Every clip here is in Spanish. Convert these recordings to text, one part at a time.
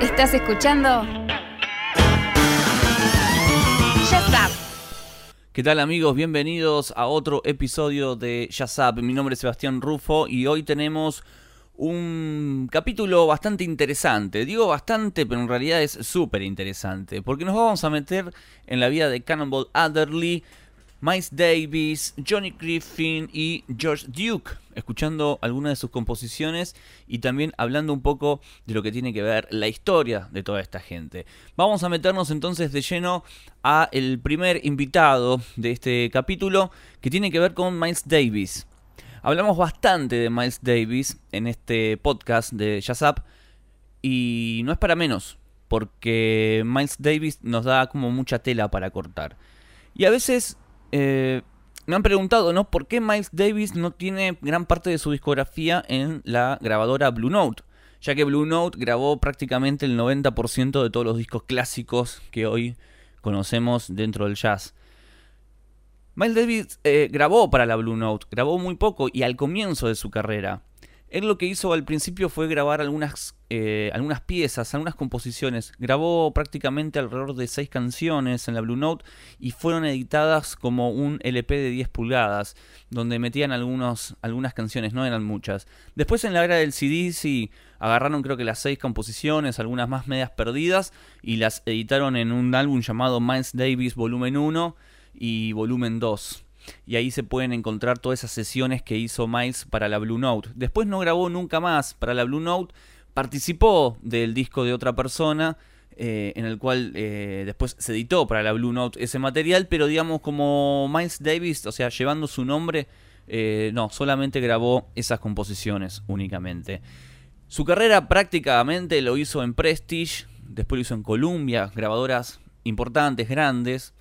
Estás escuchando Shazam. ¿Qué tal amigos? Bienvenidos a otro episodio de Shazam. Mi nombre es Sebastián Rufo y hoy tenemos un capítulo bastante interesante. Digo bastante, pero en realidad es súper interesante. Porque nos vamos a meter en la vida de Cannonball Adderley, Miles Davis, Johnny Griffin y George Duke, escuchando algunas de sus composiciones y también hablando un poco de lo que tiene que ver la historia de toda esta gente. Vamos a meternos entonces de lleno a el primer invitado de este capítulo que tiene que ver con Miles Davis. Hablamos bastante de Miles Davis en este podcast de Jazzap y no es para menos, porque Miles Davis nos da como mucha tela para cortar. Y a veces eh, me han preguntado, ¿no? ¿Por qué Miles Davis no tiene gran parte de su discografía en la grabadora Blue Note? Ya que Blue Note grabó prácticamente el 90% de todos los discos clásicos que hoy conocemos dentro del jazz. Miles Davis eh, grabó para la Blue Note, grabó muy poco y al comienzo de su carrera. Él lo que hizo al principio fue grabar algunas, eh, algunas piezas, algunas composiciones. Grabó prácticamente alrededor de seis canciones en la Blue Note y fueron editadas como un LP de 10 pulgadas, donde metían algunas canciones, no eran muchas. Después en la era del CD sí agarraron creo que las seis composiciones, algunas más medias perdidas, y las editaron en un álbum llamado Miles Davis Volumen 1 y Volumen 2 y ahí se pueden encontrar todas esas sesiones que hizo Miles para la Blue Note. Después no grabó nunca más para la Blue Note, participó del disco de otra persona, eh, en el cual eh, después se editó para la Blue Note ese material, pero digamos como Miles Davis, o sea, llevando su nombre, eh, no, solamente grabó esas composiciones únicamente. Su carrera prácticamente lo hizo en Prestige, después lo hizo en Columbia, grabadoras importantes, grandes.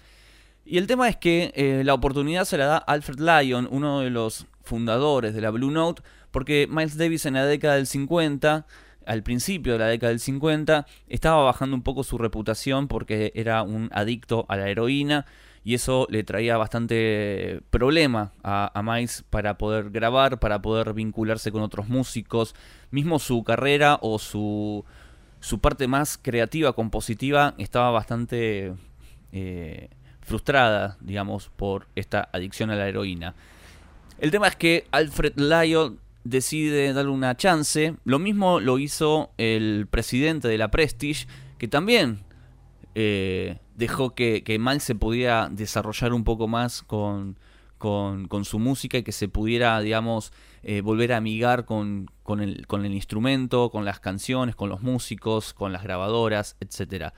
Y el tema es que eh, la oportunidad se la da Alfred Lyon, uno de los fundadores de la Blue Note, porque Miles Davis en la década del 50, al principio de la década del 50, estaba bajando un poco su reputación porque era un adicto a la heroína y eso le traía bastante problema a, Miles para poder grabar, para poder vincularse con otros músicos, mismo su carrera o su, su parte más creativa, compositiva, estaba bastante... Eh, frustrada, digamos, por esta adicción a la heroína. El tema es que Alfred Lyon decide darle una chance. Lo mismo lo hizo el presidente de la Prestige, que también eh, dejó que, Miles se pudiera desarrollar un poco más con, con, su música y que se pudiera, digamos, eh, volver a amigar con, con, el, con el instrumento, con las canciones, con los músicos, con las grabadoras, etcétera.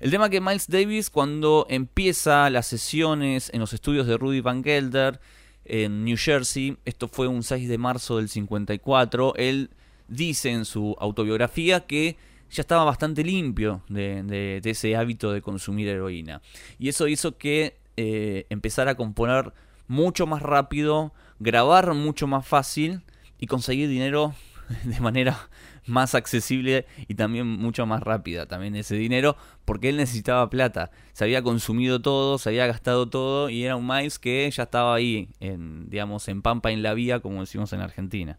El tema que Miles Davis cuando empieza las sesiones en los estudios de Rudy Van Gelder en New Jersey, esto fue un 6 de marzo del 54, él dice en su autobiografía que ya estaba bastante limpio de, ese hábito de consumir heroína. Y eso hizo que eh, empezara a componer mucho más rápido, grabar mucho más fácil y conseguir dinero de manera más accesible y también mucho más rápida también ese dinero porque él necesitaba plata. Se había consumido todo, se había gastado todo y era un Miles que ya estaba ahí, digamos, en Pampa en la vía, como decimos en Argentina.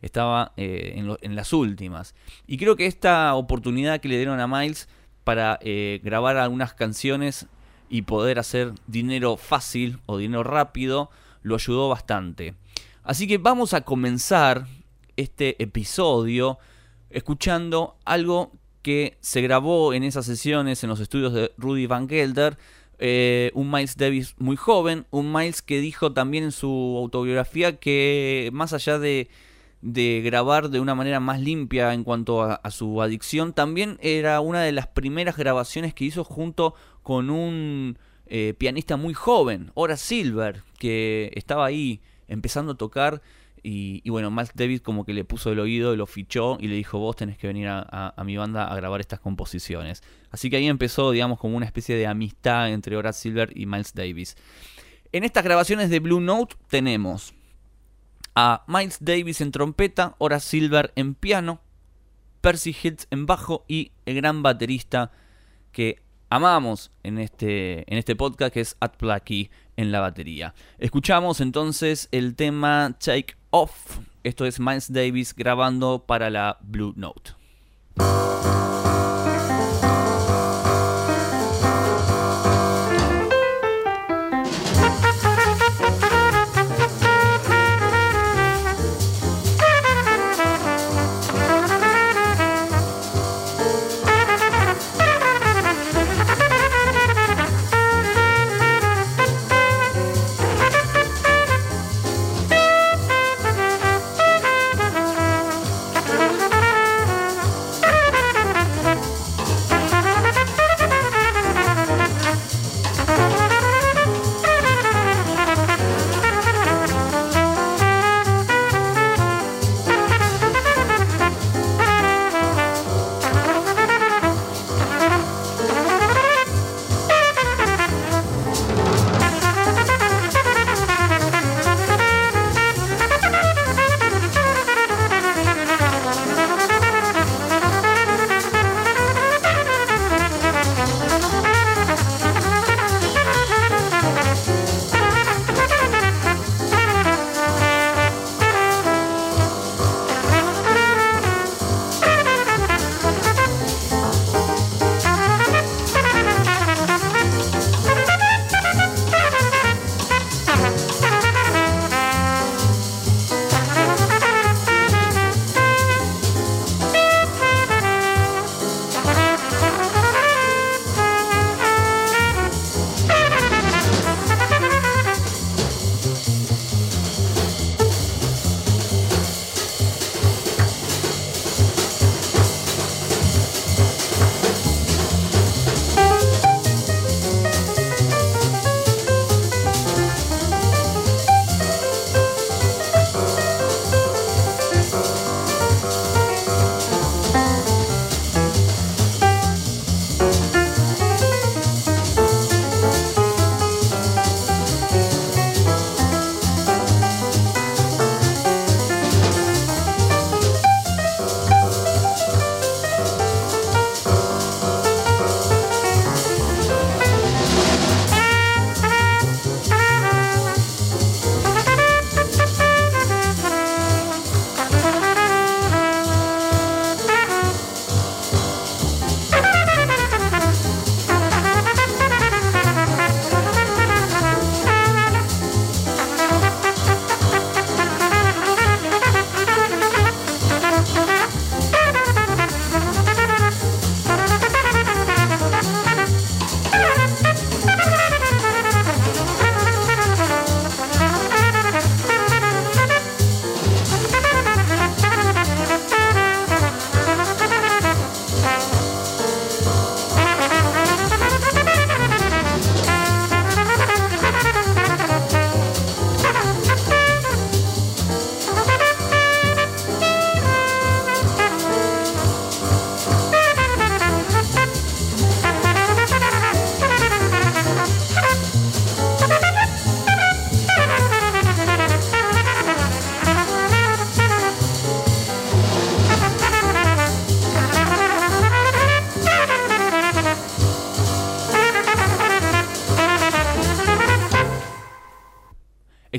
Estaba eh, en, las últimas. Y creo que esta oportunidad que le dieron a Miles para eh, grabar algunas canciones y poder hacer dinero fácil o dinero rápido lo ayudó bastante. Así que vamos a comenzar este episodio escuchando algo que se grabó en esas sesiones en los estudios de Rudy Van Gelder. Eh, un Miles Davis muy joven, un Miles que dijo también en su autobiografía que más allá de, de grabar de una manera más limpia en cuanto a, su adicción, también era una de las primeras grabaciones que hizo junto con un eh, pianista muy joven, Horace Silver, que estaba ahí empezando a tocar y, bueno, Miles Davis como que le puso el oído, lo fichó y le dijo, vos tenés que venir a, mi banda a grabar estas composiciones. Así que ahí empezó, digamos, como una especie de amistad entre Horace Silver y Miles Davis. En estas grabaciones de Blue Note tenemos a Miles Davis en trompeta, Horace Silver en piano, Percy Hills en bajo y el gran baterista que amamos en este, en este podcast, que es At Placky en la batería. Escuchamos entonces el tema Take Off. Esto es Miles Davis grabando para la Blue Note.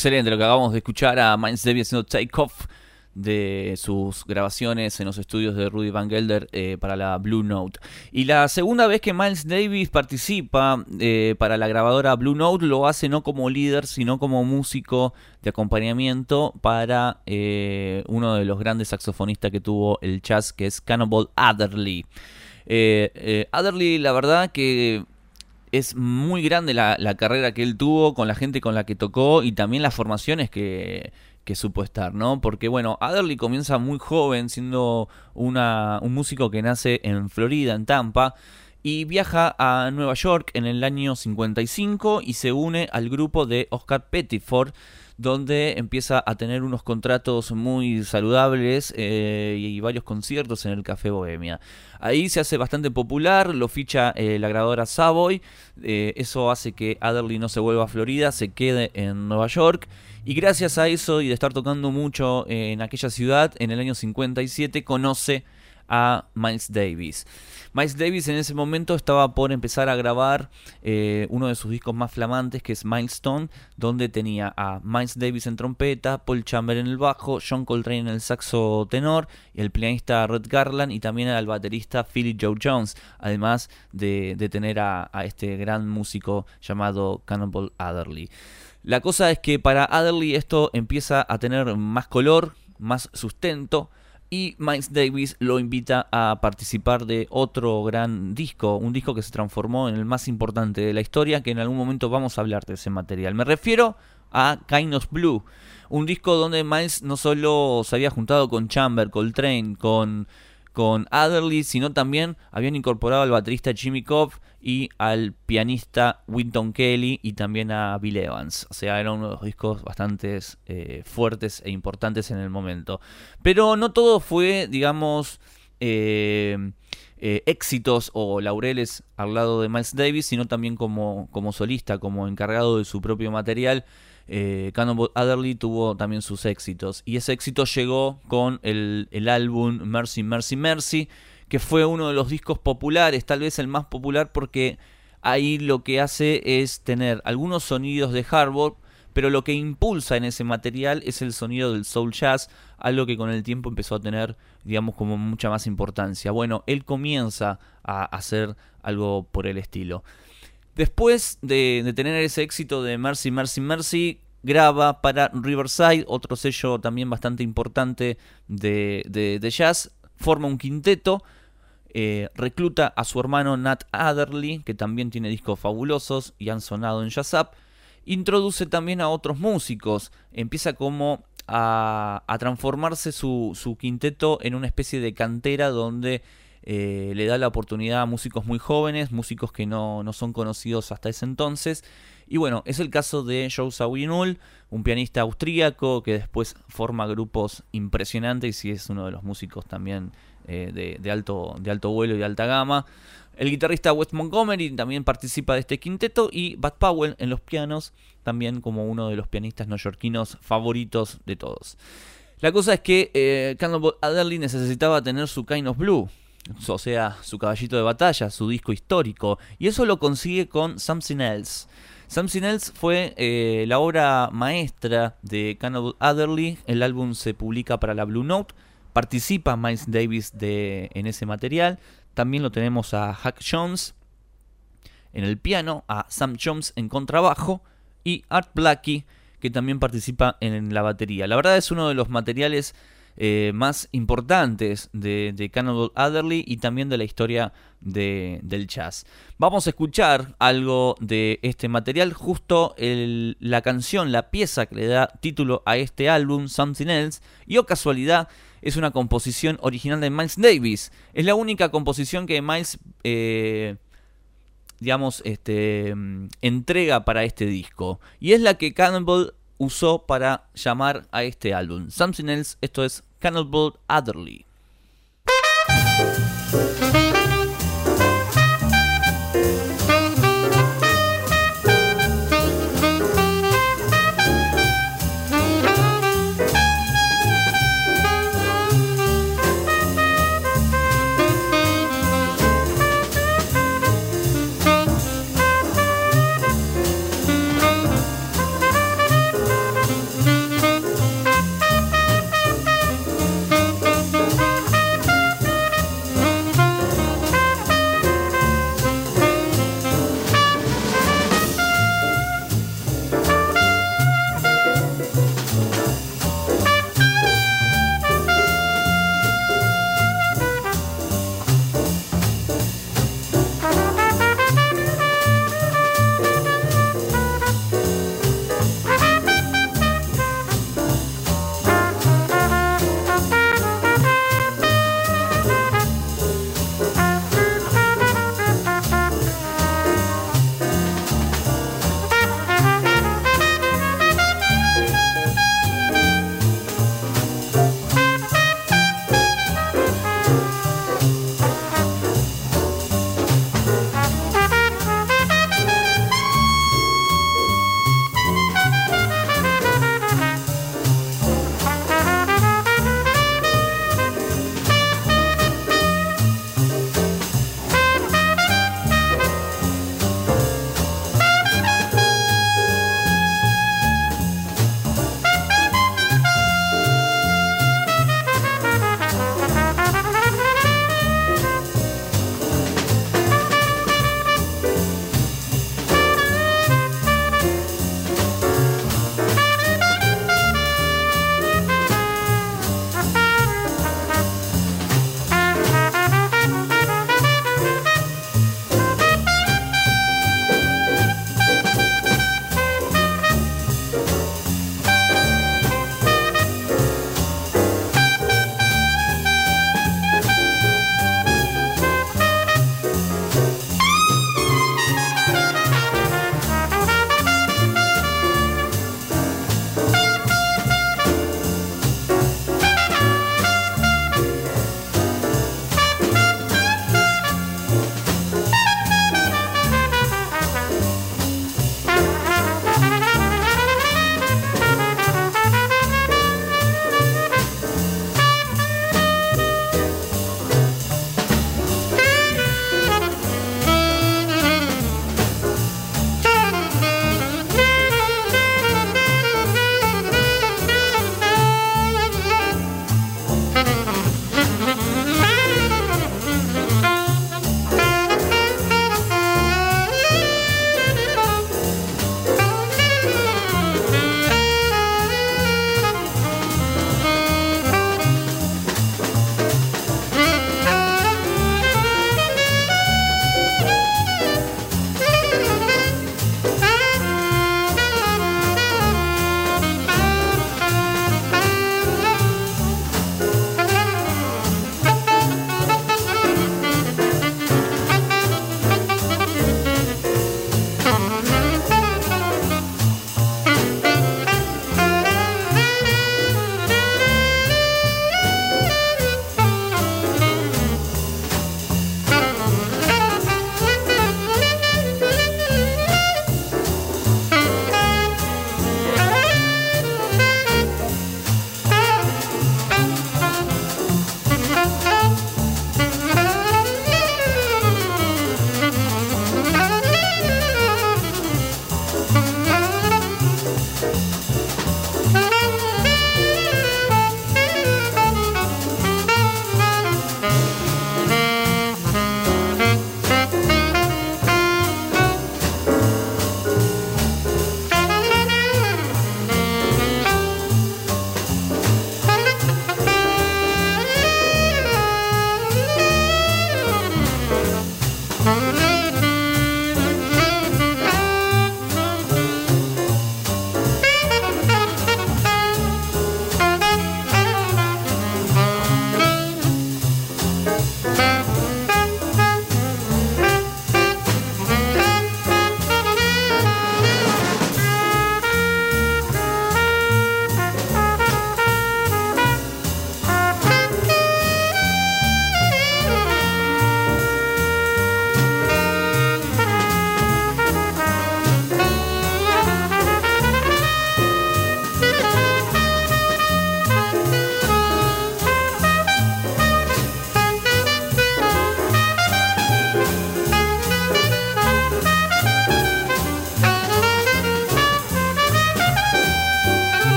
Excelente lo que acabamos de escuchar a Miles Davis haciendo Take Off de sus grabaciones en los estudios de Rudy Van Gelder eh, para la Blue Note. Y la segunda vez que Miles Davis participa eh, para la grabadora Blue Note lo hace no como líder, sino como músico de acompañamiento para eh, uno de los grandes saxofonistas que tuvo el jazz, que es Cannonball Adderley. Adderley, la verdad que es muy grande la, carrera que él tuvo con la gente con la que tocó y también las formaciones que, que supo estar, ¿no? Porque bueno, Adderley comienza muy joven siendo una, un músico que nace en Florida, en Tampa, y viaja a Nueva York en el año 55 y se une al grupo de Oscar Pettiford, donde empieza a tener unos contratos muy saludables eh, y varios conciertos en el Café Bohemia. Ahí se hace bastante popular, lo ficha eh, la grabadora Savoy, eh, eso hace que Adderley no se vuelva a Florida, se quede en Nueva York. Y gracias a eso y de estar tocando mucho en aquella ciudad, en el año 57 conoce a Miles Davis. Miles Davis en ese momento estaba por empezar a grabar eh, uno de sus discos más flamantes, que es Milestone, donde tenía a Miles Davis en trompeta, Paul Chamber en el bajo, John Coltrane en el saxo tenor, y el pianista Red Garland y también al baterista Philly Joe Jones, además de, tener a, a este gran músico llamado Cannonball Adderley. La cosa es que para Adderley esto empieza a tener más color, más sustento, y Miles Davis lo invita a participar de otro gran disco, un disco que se transformó en el más importante de la historia, que en algún momento vamos a hablar de ese material. Me refiero a Kind Blue, un disco donde Miles no solo se había juntado con Chamber, Coltrane, con con Adderley, sino también habían incorporado al baterista Jimmy Cobb y al pianista Winton Kelly y también a Bill Evans. O sea, eran unos discos bastante eh, fuertes e importantes en el momento. Pero no todo fue, digamos, eh, eh, éxitos o laureles al lado de Miles Davis, sino también como, como solista, como encargado de su propio material eh, Cannonball Adderley tuvo también sus éxitos. Y ese éxito llegó con el, álbum Mercy, Mercy, Mercy, que fue uno de los discos populares, tal vez el más popular porque ahí lo que hace es tener algunos sonidos de hardball, pero lo que impulsa en ese material es el sonido del soul jazz, algo que con el tiempo empezó a tener, digamos, como mucha más importancia. Bueno, él comienza a hacer algo por el estilo. Después de, tener ese éxito de Mercy, Mercy, Mercy, graba para Riverside, otro sello también bastante importante de, jazz, forma un quinteto, eh, recluta a su hermano Nat Adderley, que también tiene discos fabulosos y han sonado en Jazz Up, introduce también a otros músicos, empieza como a, transformarse su, su, quinteto en una especie de cantera donde eh, le da la oportunidad a músicos muy jóvenes, músicos que no, son conocidos hasta ese entonces. Y bueno, es el caso de Joe Zawinul, un pianista austríaco que después forma grupos impresionantes y es uno de los músicos también eh, de, alto, de alto vuelo y de alta gama. El guitarrista Wes Montgomery también participa de este quinteto y Bud Powell en los pianos, también como uno de los pianistas neoyorquinos favoritos de todos. La cosa es que eh, Cannonball necesitaba tener su Kind Blue, o sea, su caballito de batalla, su disco histórico, y eso lo consigue con Something Else. Something Else fue eh, la obra maestra de Cannibal Adderley, el álbum se publica para la Blue Note, participa Miles Davis de, en ese material, también lo tenemos a Huck Jones en el piano, a Sam Jones en contrabajo y Art Blackie que también participa en la batería. La verdad es uno de los materiales eh, más importantes de, de, Cannibal Adderley y también de la historia del jazz. Vamos a escuchar algo de este material, justo la canción, la pieza que le da título a este álbum, Something Else, y o oh casualidad, es una composición original de Miles Davis. Es la única composición que Miles... Eh, digamos, este, entrega para este disco. Y es la que Cannibal usó para llamar a este álbum. Something Else, esto es Cannibal Adderley.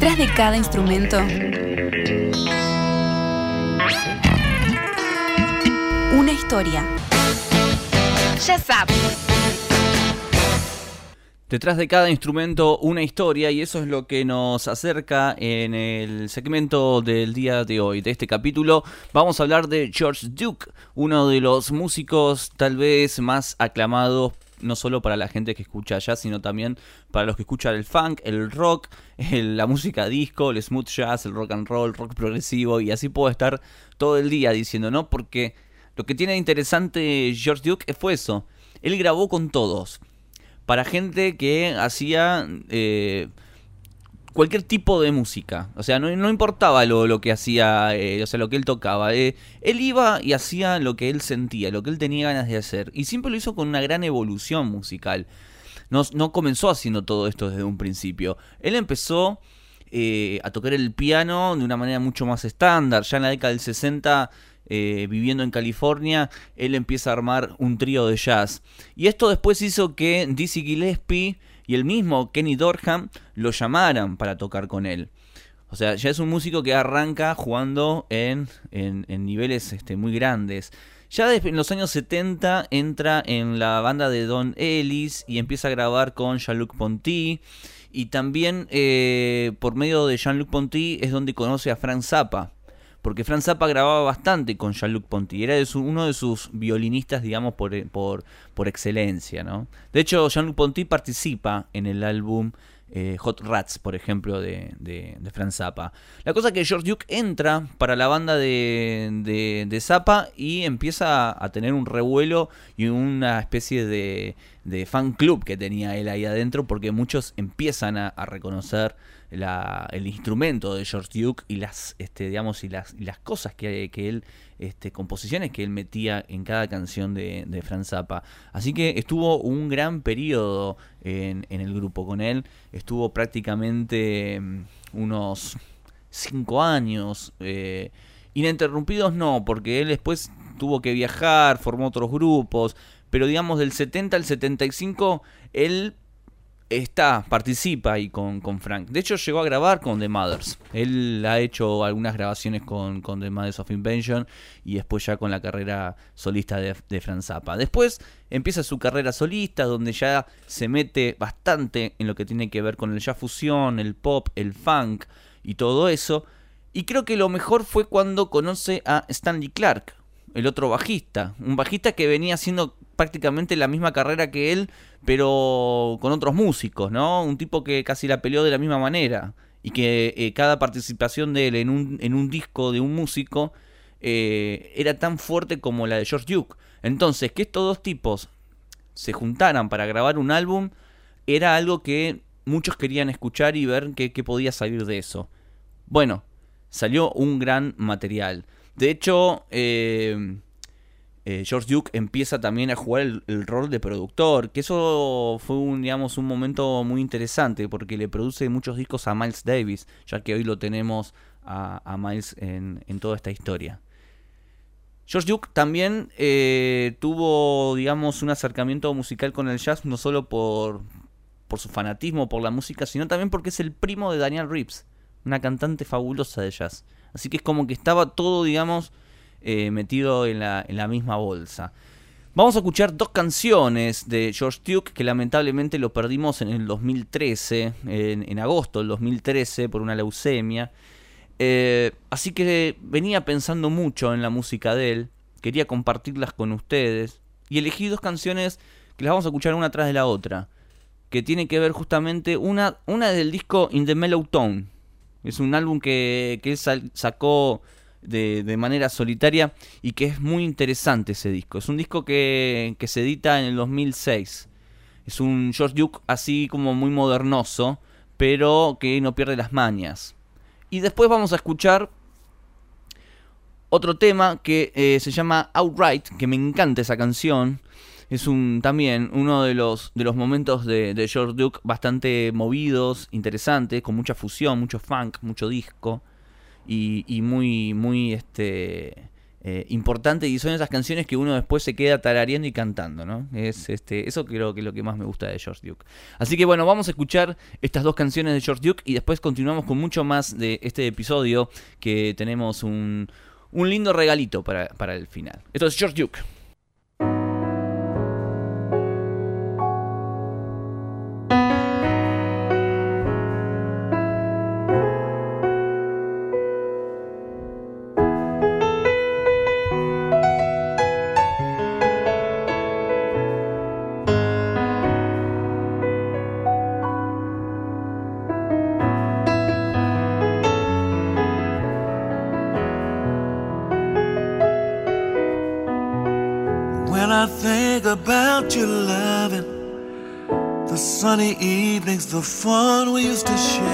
Detrás de cada instrumento, una historia. Ya sabes. Detrás de cada instrumento una historia y eso es lo que nos acerca en el segmento del día de hoy, de este capítulo. Vamos a hablar de George Duke, uno de los músicos tal vez más aclamados no solo para la gente que escucha jazz, sino también para los que escuchan el funk, el rock, la música disco, el smooth jazz, el rock and roll, rock progresivo, y así puedo estar todo el día diciendo, ¿no? Porque lo que tiene interesante George Duke fue eso. Él grabó con todos. Para gente que hacía eh, cualquier tipo de música. O sea, no, importaba lo, lo, que hacía, eh, o sea, lo que él tocaba. Eh, él iba y hacía lo que él sentía, lo que él tenía ganas de hacer. Y siempre lo hizo con una gran evolución musical. No, no comenzó haciendo todo esto desde un principio. Él empezó eh, a tocar el piano de una manera mucho más estándar. Ya en la década del 60 viviendo en California, él empieza a armar un trío de jazz. Y esto después hizo que Dizzy Gillespie y el mismo Kenny Dorham lo llamaran para tocar con él. O sea, ya es un músico que arranca jugando en, en, niveles este, muy grandes. Ya en los años 70 entra en la banda de Don Ellis y empieza a grabar con Jean-Luc Ponty. Y también eh, por medio de Jean-Luc Ponty es donde conoce a Frank Zappa porque Franz Zappa grababa bastante con Jean-Luc Ponty, era uno de sus violinistas, digamos, por, por, por excelencia, ¿no? De hecho, Jean-Luc Ponty participa en el álbum eh, Hot Rats, por ejemplo, de, de, Franz Zappa. La cosa es que George Duke entra para la banda de, de, Zappa y empieza a tener un revuelo y una especie de, de fan club que tenía él ahí adentro, porque muchos empiezan a reconocer el instrumento de George Duke y las, este, digamos, y las, cosas que, él, este, composiciones que él metía en cada canción de, de Franz Zappa. Así que estuvo un gran periodo en, en el grupo con él, estuvo prácticamente mm, unos cinco años. Eh, ininterrumpidos no, porque él después tuvo que viajar, formó otros grupos, pero digamos del 70 al 75 él está, participa ahí con, con, Frank. De hecho, llegó a grabar con The Mothers. Él ha hecho algunas grabaciones con, con The Mothers of Invention y después ya con la carrera solista de, de Frank Zappa. Después empieza su carrera solista, donde ya se mete bastante en lo que tiene que ver con el jazz fusión, el pop, el funk y todo eso. Y creo que lo mejor fue cuando conoce a Stanley Clark, el otro bajista. Un bajista que venía haciendo prácticamente la misma carrera que él, pero con otros músicos, ¿no? Un tipo que casi la peleó de la misma manera y que eh, cada participación de él en un, en un disco de un músico eh, era tan fuerte como la de George Duke. Entonces, que estos dos tipos se juntaran para grabar un álbum era algo que muchos querían escuchar y ver qué, podía salir de eso. Bueno, salió un gran material. De hecho, eh, eh, George Duke empieza también a jugar el, rol de productor, que eso fue un, digamos, un momento muy interesante porque le produce muchos discos a Miles Davis, ya que hoy lo tenemos a, Miles en, toda esta historia. George Duke también eh, tuvo, digamos, un acercamiento musical con el jazz, no solo por, por su fanatismo por la música, sino también porque es el primo de Daniel Reeves, una cantante fabulosa de jazz. Así que es como que estaba todo, digamos, eh, metido en la, en la, misma bolsa. Vamos a escuchar dos canciones de George Duke que lamentablemente lo perdimos en el 2013, en, agosto del 2013 por una leucemia. Eh, así que venía pensando mucho en la música de él, quería compartirlas con ustedes y elegí dos canciones que las vamos a escuchar una tras de la otra, que tiene que ver justamente una, una del disco In the Mellow Tone. Es un álbum que, que él sacó de, manera solitaria y que es muy interesante ese disco. Es un disco que, que se edita en el 2006. Es un George Duke así como muy modernoso, pero que no pierde las mañas. Y después vamos a escuchar otro tema que eh, se llama Outright, que me encanta esa canción. Es un también uno de los, de los momentos de, George Duke bastante movidos, interesantes, con mucha fusión, mucho funk, mucho disco y, muy, muy este, eh, importante y son esas canciones que uno después se queda tarareando y cantando, ¿no? Es, este, eso creo que es lo que más me gusta de George Duke. Así que bueno, vamos a escuchar estas dos canciones de George Duke y después continuamos con mucho más de este episodio que tenemos un, un lindo regalito para, para el final. Esto es George Duke. The fun we used to share.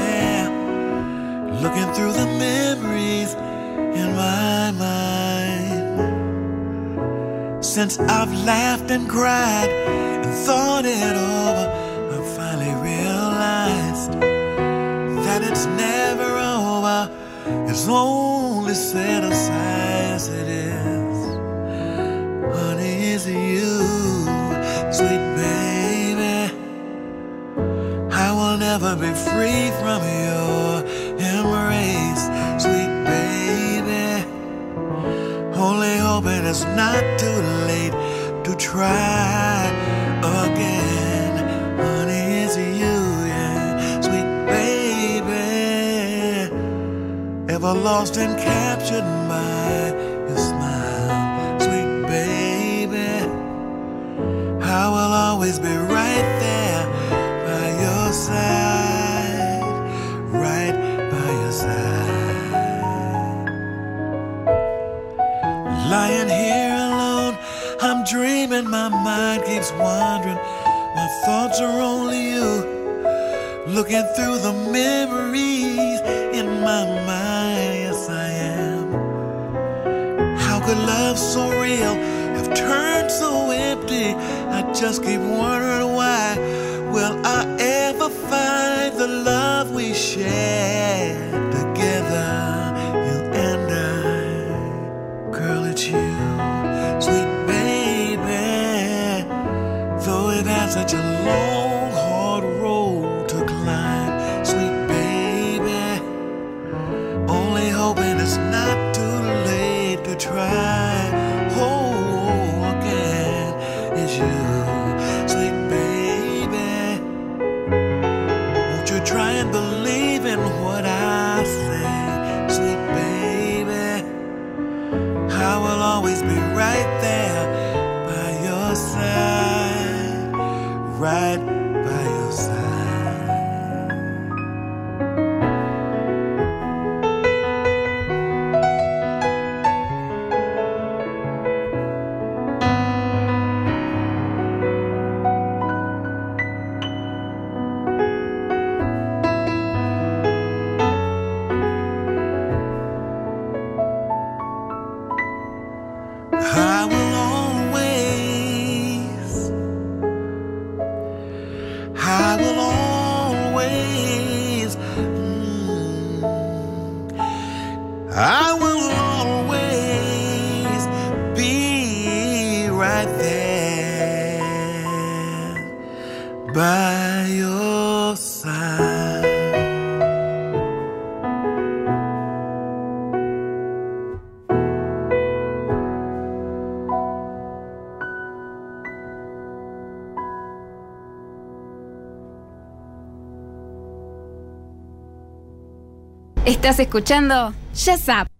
Ever lost and captured by your smile, sweet baby. I will always be right there by your side. Right by your side. Lying here alone, I'm dreaming, my mind keeps wandering. My thoughts are only you. Looking through the memories so real have turned so empty? I just keep wondering why. Will I ever find the love we shared right Estás escuchando Jazz Up.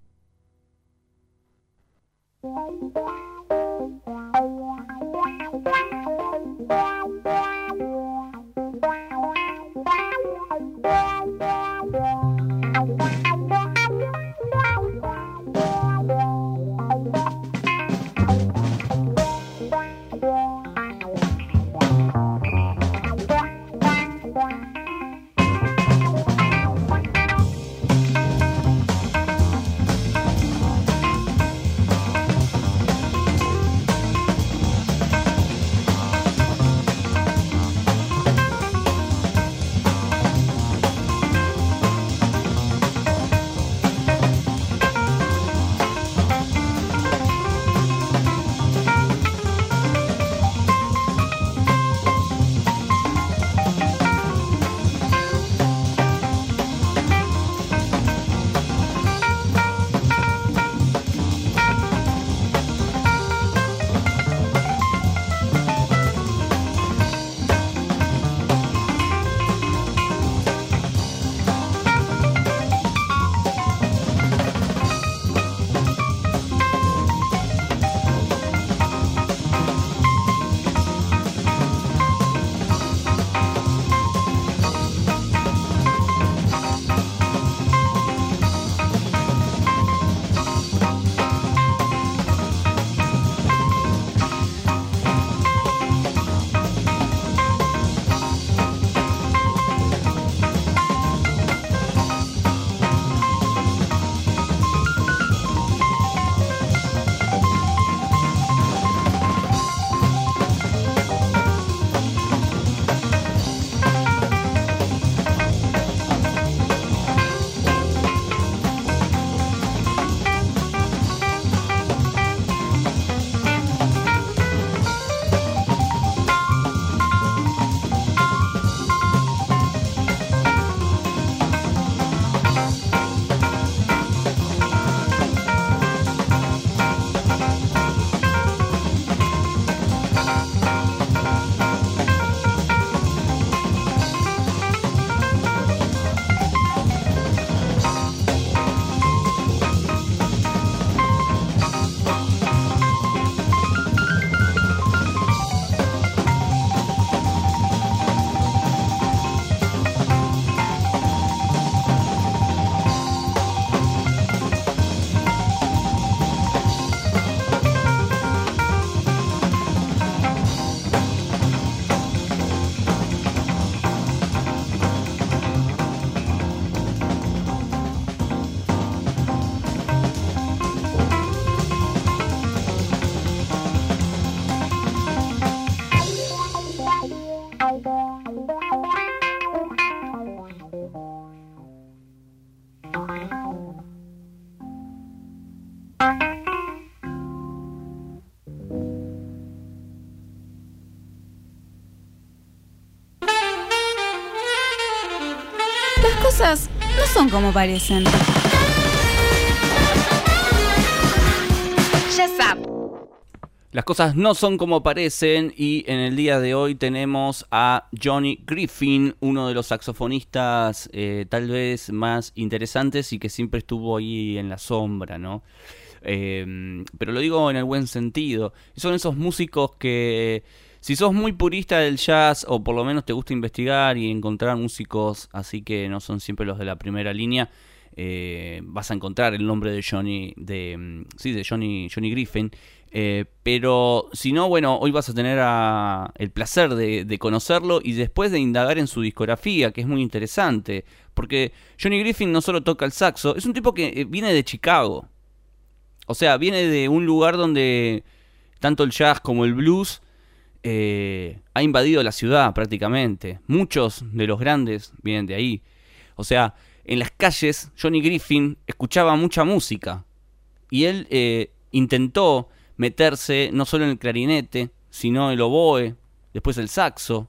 No son como parecen. Las cosas no son como parecen y en el día de hoy tenemos a Johnny Griffin, uno de los saxofonistas eh, tal vez más interesantes y que siempre estuvo ahí en la sombra, ¿no? Eh, pero lo digo en el buen sentido. Son esos músicos que si sos muy purista del jazz o por lo menos te gusta investigar y encontrar músicos así que no son siempre los de la primera línea, eh, vas a encontrar el nombre de Johnny, de, mm, sí, de Johnny, Johnny Griffin. Eh, pero si no, bueno, hoy vas a tener el placer de, conocerlo y después de indagar en su discografía, que es muy interesante. Porque Johnny Griffin no solo toca el saxo, es un tipo que eh, viene de Chicago. O sea, viene de un lugar donde tanto el jazz como el blues eh, ha invadido la ciudad prácticamente. Muchos de los grandes vienen de ahí. O sea, en las calles Johnny Griffin escuchaba mucha música. Y él eh, intentó meterse no solo en el clarinete, sino el oboe, después el saxo.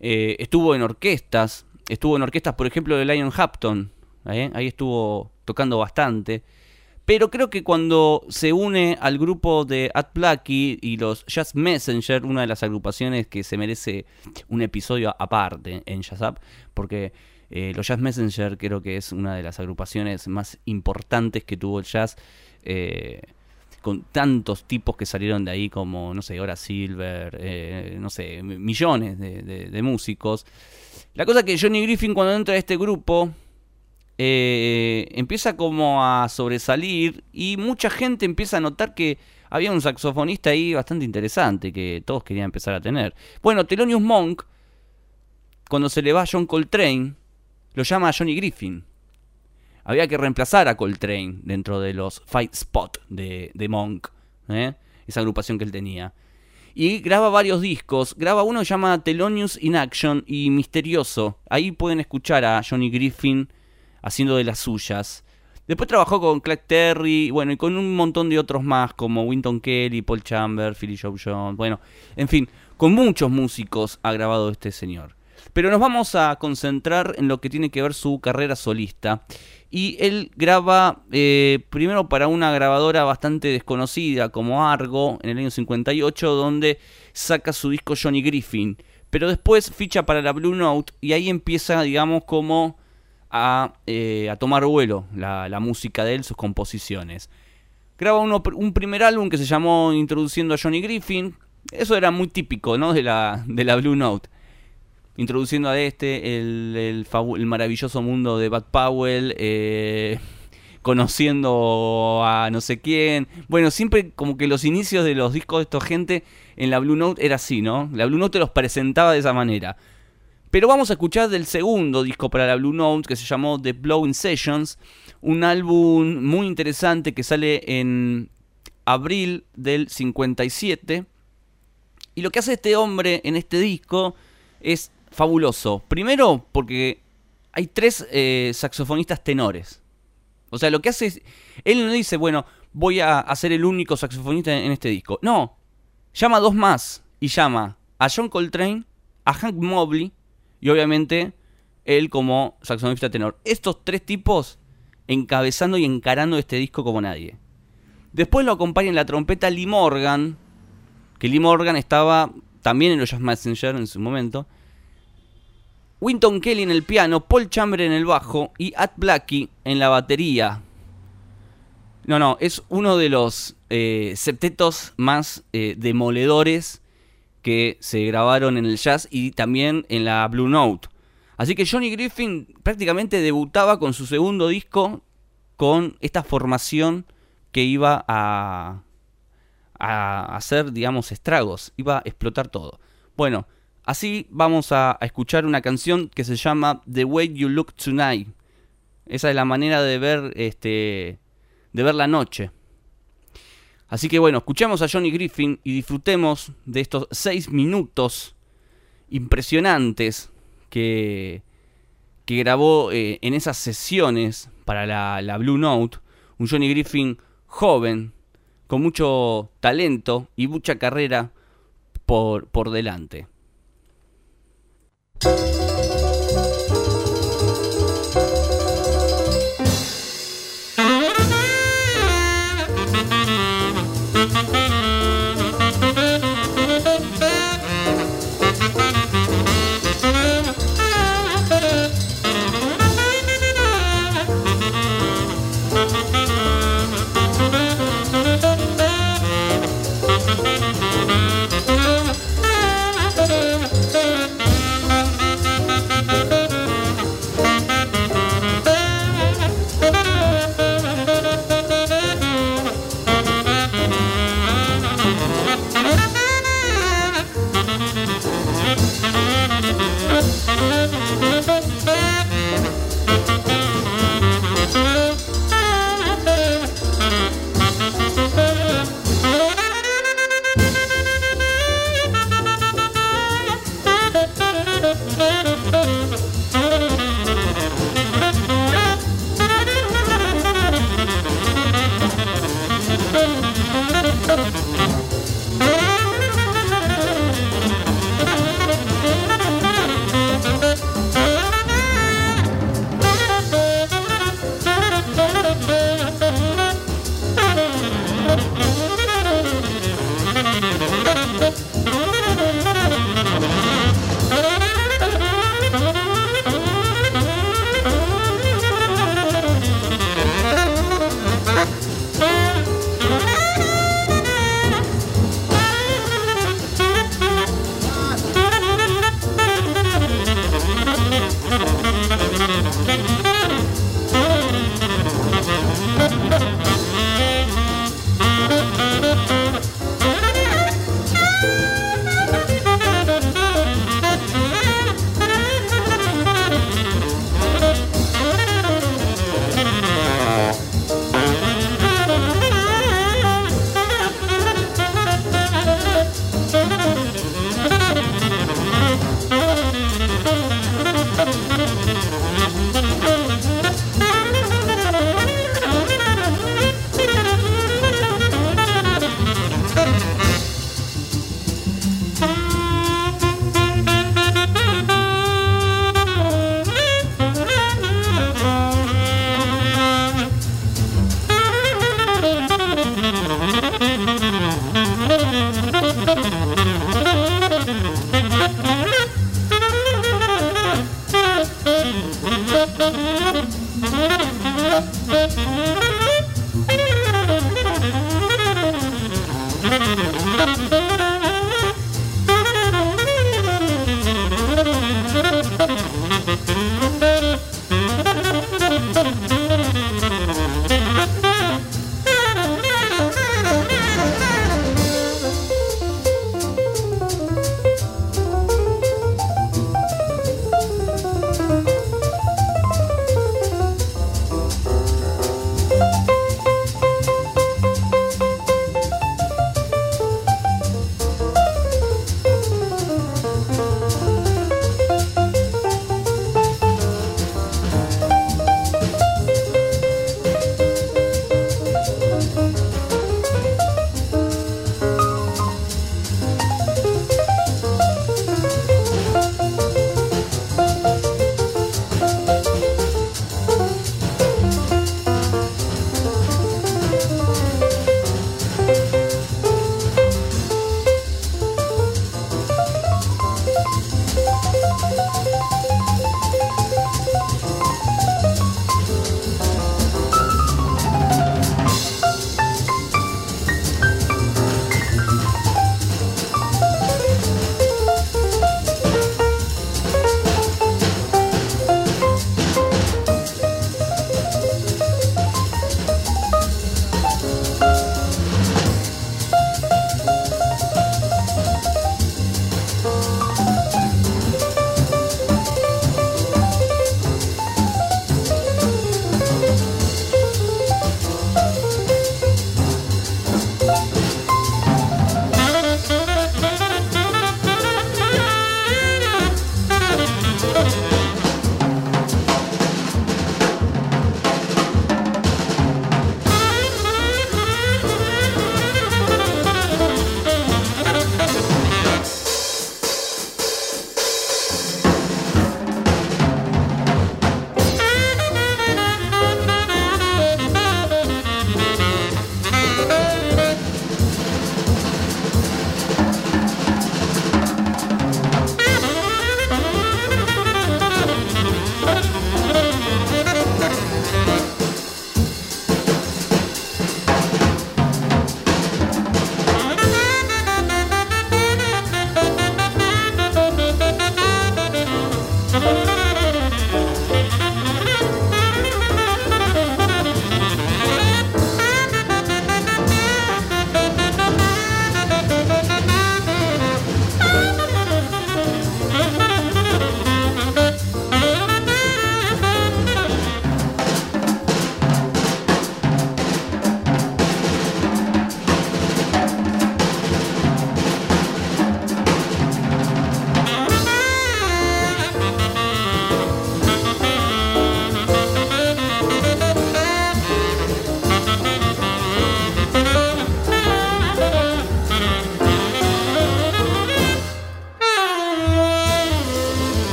Eh, estuvo en orquestas, estuvo en orquestas, por ejemplo, de Lion Hampton. Ahí estuvo tocando bastante. Pero creo que cuando se une al grupo de At Blacky y los Jazz Messenger, una de las agrupaciones que se merece un episodio aparte en Jazz Up, porque Eh, los Jazz Messenger creo que es una de las agrupaciones más importantes que tuvo el jazz. Eh, con tantos tipos que salieron de ahí como, no sé, Hora Silver, eh, no sé, millones de, músicos. La cosa que Johnny Griffin cuando entra a este grupo empieza como a sobresalir y mucha gente empieza a notar que había un saxofonista ahí bastante interesante que todos querían empezar a tener. Bueno, Thelonious Monk, cuando se le va a John Coltrane, lo llama a Johnny Griffin. Había que reemplazar a Coltrane dentro de los Fight Spot de, Monk, ¿eh? esa agrupación que él tenía. Y graba varios discos. Graba uno que se llama Thelonious in Action y Misterioso. Ahí pueden escuchar a Johnny Griffin haciendo de las suyas. Después trabajó con Clark Terry, bueno, y con un montón de otros más, como Winton Kelly, Paul Chambers, Philly Joe Jones, bueno, en fin, con muchos músicos ha grabado este señor. Pero nos vamos a concentrar en lo que tiene que ver su carrera solista. Y él graba eh, primero para una grabadora bastante desconocida como Argo en el año 58, donde saca su disco Johnny Griffin. Pero después ficha para la Blue Note y ahí empieza, digamos, como eh, a, tomar vuelo la, música de él, sus composiciones. Graba un primer álbum que se llamó Introduciendo a Johnny Griffin. Eso era muy típico ¿no? de, la, de la Blue Note. Introduciendo a este, el, el, maravilloso mundo de Bad Powell, eh, conociendo a no sé quién. Bueno, siempre como que los inicios de los discos de esta gente en la Blue Note era así, ¿no? La Blue Note los presentaba de esa manera. Pero vamos a escuchar del segundo disco para la Blue Note que se llamó The Blowing Sessions, un álbum muy interesante que sale en abril del 57. Y lo que hace este hombre en este disco es fabuloso. Primero porque hay tres eh, saxofonistas tenores. O sea, lo que hace es... Él no dice, bueno, voy a hacer el único saxofonista en este disco. No, llama a dos más y llama a John Coltrane, a Hank Mobley y obviamente él como saxofonista tenor. Estos tres tipos encabezando y encarando este disco como nadie. Después lo acompaña en la trompeta Lee Morgan, que Lee Morgan estaba también en los Jazz Messenger en su momento. Winton Kelly en el piano, Paul Chamber en el bajo y At Blackie en la batería. No, no, es uno de los eh, septetos más eh, demoledores que se grabaron en el jazz y también en la Blue Note. Así que Johnny Griffin prácticamente debutaba con su segundo disco con esta formación que iba a, a hacer, digamos, estragos, iba a explotar todo. Bueno, así vamos a, escuchar una canción que se llama The Way You Look Tonight. Esa es la manera de ver, este, de ver la noche. Así que bueno, escuchemos a Johnny Griffin y disfrutemos de estos seis minutos impresionantes que, que grabó eh, en esas sesiones para la, la Blue Note. Un Johnny Griffin joven, con mucho talento y mucha carrera por, por delante.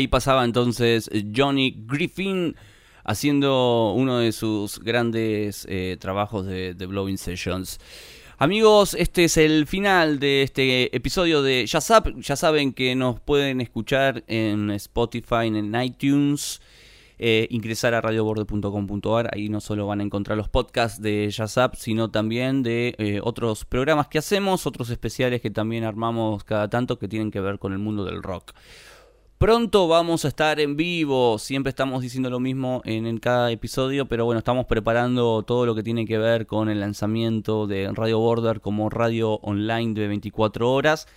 Ahí pasaba entonces Johnny Griffin haciendo uno de sus grandes eh, trabajos de, de, Blowing Sessions. Amigos, este es el final de este episodio de Up. Ya saben que nos pueden escuchar en Spotify, en iTunes. Eh, ingresar a radioborde.com.ar. Ahí no solo van a encontrar los podcasts de Up, sino también de eh, otros programas que hacemos, otros especiales que también armamos cada tanto que tienen que ver con el mundo del rock. Pronto vamos a estar en vivo, siempre estamos diciendo lo mismo en, cada episodio, pero bueno, estamos preparando todo lo que tiene que ver con el lanzamiento de Radio Border como radio online de 24 horas.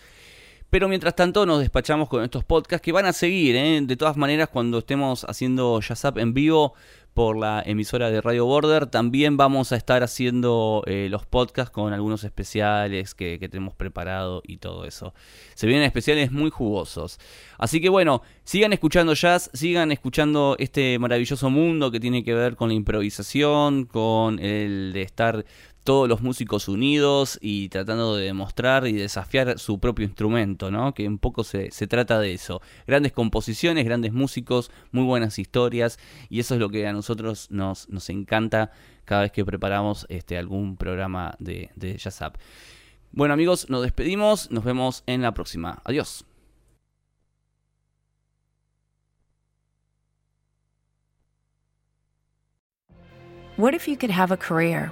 Pero mientras tanto nos despachamos con estos podcasts que van a seguir, ¿eh? de todas maneras cuando estemos haciendo Jazzap en vivo por la emisora de Radio Border. También vamos a estar haciendo eh, los podcasts con algunos especiales que, tenemos preparado y todo eso. Se vienen especiales muy jugosos. Así que bueno, sigan escuchando jazz, sigan escuchando este maravilloso mundo que tiene que ver con la improvisación, con el de estar todos los músicos unidos y tratando de demostrar y desafiar su propio instrumento, ¿no? Que un poco se, se, trata de eso. Grandes composiciones, grandes músicos, muy buenas historias y eso es lo que a nosotros nos, nos encanta cada vez que preparamos este, algún programa de, de Jazz Up. Bueno amigos, nos despedimos, nos vemos en la próxima. Adiós. What if you could have a career?